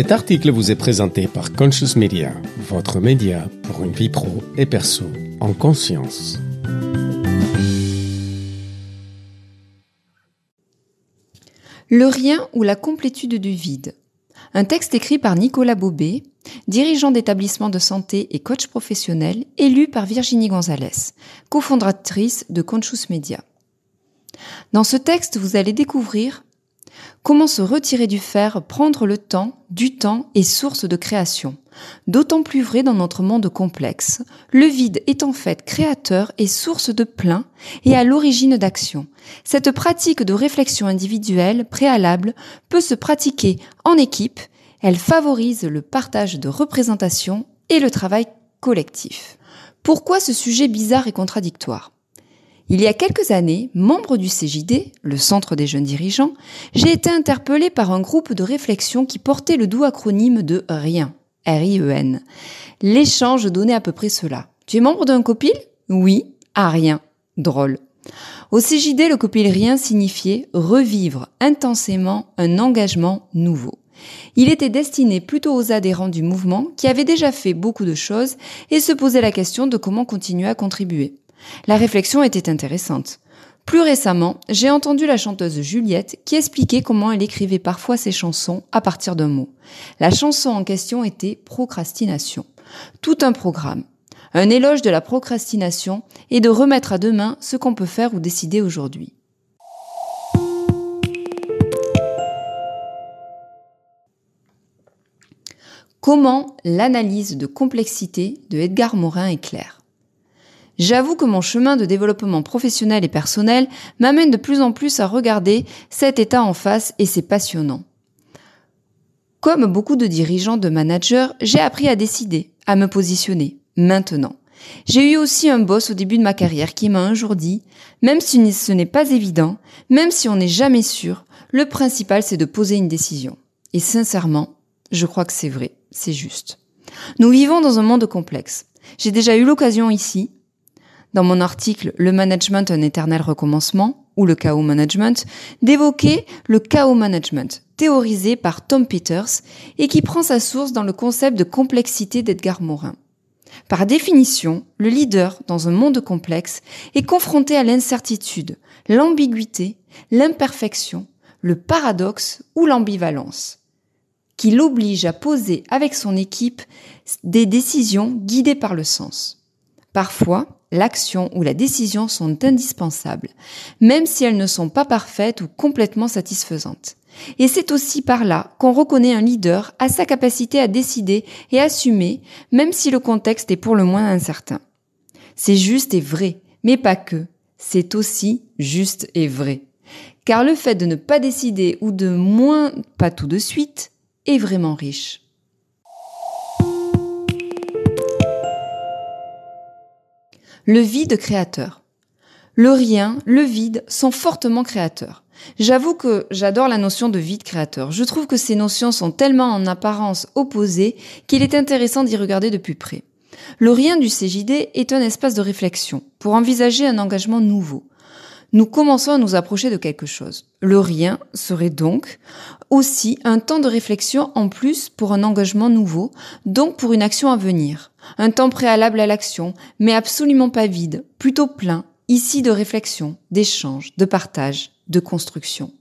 Cet article vous est présenté par Conscious Media, votre média pour une vie pro et perso en conscience. Le rien ou la complétude du vide. Un texte écrit par Nicolas Bobet, dirigeant d'établissement de santé et coach professionnel, élu par Virginie Gonzalez, cofondatrice de Conscious Media. Dans ce texte, vous allez découvrir Comment se retirer du faire, prendre le temps, du temps est source de création. D'autant plus vrai dans notre monde complexe. Le vide est en fait créateur et source de plein et à l'origine d'action. Cette pratique de réflexion individuelle préalable peut se pratiquer en équipe. Elle favorise le partage de représentations et le travail collectif. Pourquoi ce sujet bizarre et contradictoire? Il y a quelques années, membre du CJD, le Centre des jeunes dirigeants, j'ai été interpellé par un groupe de réflexion qui portait le doux acronyme de RIEN, R-I-E-N. L'échange donnait à peu près cela. Tu es membre d'un copil? Oui, à rien. Drôle. Au CJD, le copil rien signifiait revivre intensément un engagement nouveau. Il était destiné plutôt aux adhérents du mouvement qui avaient déjà fait beaucoup de choses et se posaient la question de comment continuer à contribuer. La réflexion était intéressante. Plus récemment, j'ai entendu la chanteuse Juliette qui expliquait comment elle écrivait parfois ses chansons à partir d'un mot. La chanson en question était procrastination. Tout un programme. Un éloge de la procrastination et de remettre à demain ce qu'on peut faire ou décider aujourd'hui. Comment l'analyse de complexité de Edgar Morin est claire? J'avoue que mon chemin de développement professionnel et personnel m'amène de plus en plus à regarder cet état en face et c'est passionnant. Comme beaucoup de dirigeants, de managers, j'ai appris à décider, à me positionner, maintenant. J'ai eu aussi un boss au début de ma carrière qui m'a un jour dit, même si ce n'est pas évident, même si on n'est jamais sûr, le principal c'est de poser une décision. Et sincèrement, je crois que c'est vrai, c'est juste. Nous vivons dans un monde complexe. J'ai déjà eu l'occasion ici, dans mon article Le management, un éternel recommencement, ou le chaos management, d'évoquer le chaos management, théorisé par Tom Peters et qui prend sa source dans le concept de complexité d'Edgar Morin. Par définition, le leader, dans un monde complexe, est confronté à l'incertitude, l'ambiguïté, l'imperfection, le paradoxe ou l'ambivalence, qui l'oblige à poser avec son équipe des décisions guidées par le sens. Parfois, l'action ou la décision sont indispensables, même si elles ne sont pas parfaites ou complètement satisfaisantes. Et c'est aussi par là qu'on reconnaît un leader à sa capacité à décider et assumer, même si le contexte est pour le moins incertain. C'est juste et vrai, mais pas que. C'est aussi juste et vrai. Car le fait de ne pas décider ou de moins pas tout de suite est vraiment riche. Le vide créateur. Le rien, le vide sont fortement créateurs. J'avoue que j'adore la notion de vide créateur. Je trouve que ces notions sont tellement en apparence opposées qu'il est intéressant d'y regarder de plus près. Le rien du CJD est un espace de réflexion pour envisager un engagement nouveau. Nous commençons à nous approcher de quelque chose. Le rien serait donc aussi un temps de réflexion en plus pour un engagement nouveau, donc pour une action à venir. Un temps préalable à l'action, mais absolument pas vide, plutôt plein, ici de réflexion, d'échange, de partage, de construction.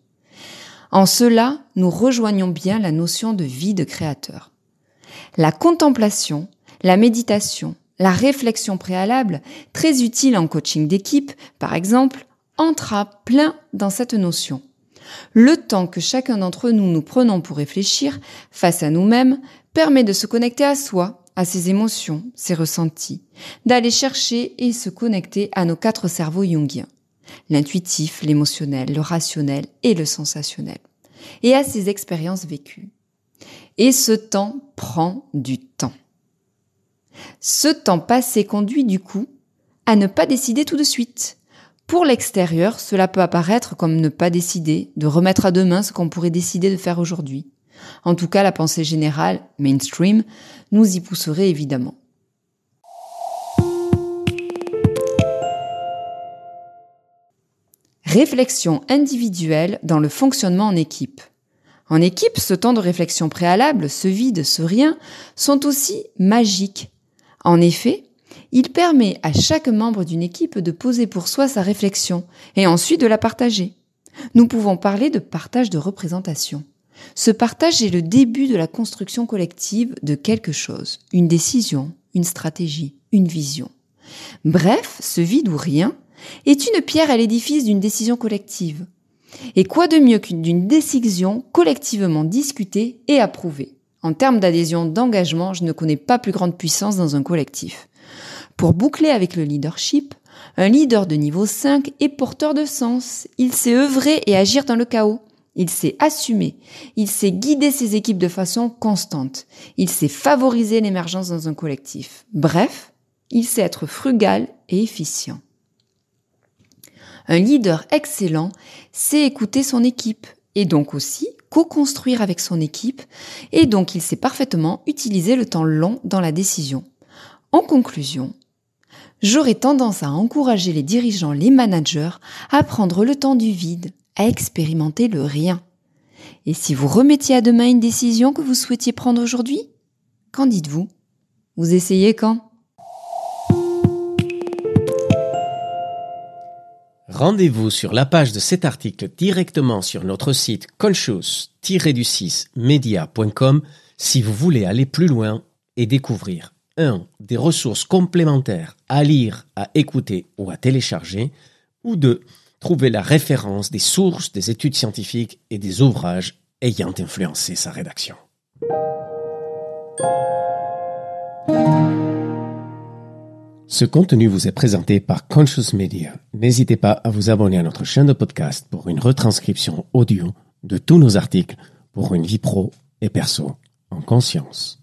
En cela, nous rejoignons bien la notion de vie de créateur. La contemplation, la méditation, la réflexion préalable, très utile en coaching d'équipe, par exemple, entra plein dans cette notion. Le temps que chacun d'entre nous nous prenons pour réfléchir face à nous-mêmes permet de se connecter à soi, à ses émotions, ses ressentis, d'aller chercher et se connecter à nos quatre cerveaux jungiens, l'intuitif, l'émotionnel, le rationnel et le sensationnel, et à ses expériences vécues. Et ce temps prend du temps. Ce temps passé conduit du coup à ne pas décider tout de suite. Pour l'extérieur, cela peut apparaître comme ne pas décider, de remettre à demain ce qu'on pourrait décider de faire aujourd'hui. En tout cas, la pensée générale, mainstream, nous y pousserait évidemment. Réflexion individuelle dans le fonctionnement en équipe. En équipe, ce temps de réflexion préalable, ce vide, ce rien, sont aussi magiques. En effet, il permet à chaque membre d'une équipe de poser pour soi sa réflexion et ensuite de la partager. Nous pouvons parler de partage de représentation. Ce partage est le début de la construction collective de quelque chose, une décision, une stratégie, une vision. Bref, ce vide ou rien est une pierre à l'édifice d'une décision collective. Et quoi de mieux qu'une décision collectivement discutée et approuvée? En termes d'adhésion, d'engagement, je ne connais pas plus grande puissance dans un collectif. Pour boucler avec le leadership, un leader de niveau 5 est porteur de sens. Il sait œuvrer et agir dans le chaos. Il sait assumer. Il sait guider ses équipes de façon constante. Il sait favoriser l'émergence dans un collectif. Bref, il sait être frugal et efficient. Un leader excellent sait écouter son équipe et donc aussi co-construire avec son équipe et donc il sait parfaitement utiliser le temps long dans la décision. En conclusion, j'aurais tendance à encourager les dirigeants, les managers à prendre le temps du vide, à expérimenter le rien. Et si vous remettiez à demain une décision que vous souhaitiez prendre aujourd'hui, qu'en dites-vous? Vous essayez quand? Rendez-vous sur la page de cet article directement sur notre site conscious-du6media.com si vous voulez aller plus loin et découvrir 1. des ressources complémentaires à lire, à écouter ou à télécharger, ou 2. trouver la référence des sources des études scientifiques et des ouvrages ayant influencé sa rédaction. Ce contenu vous est présenté par Conscious Media. N'hésitez pas à vous abonner à notre chaîne de podcast pour une retranscription audio de tous nos articles pour une vie pro et perso en conscience.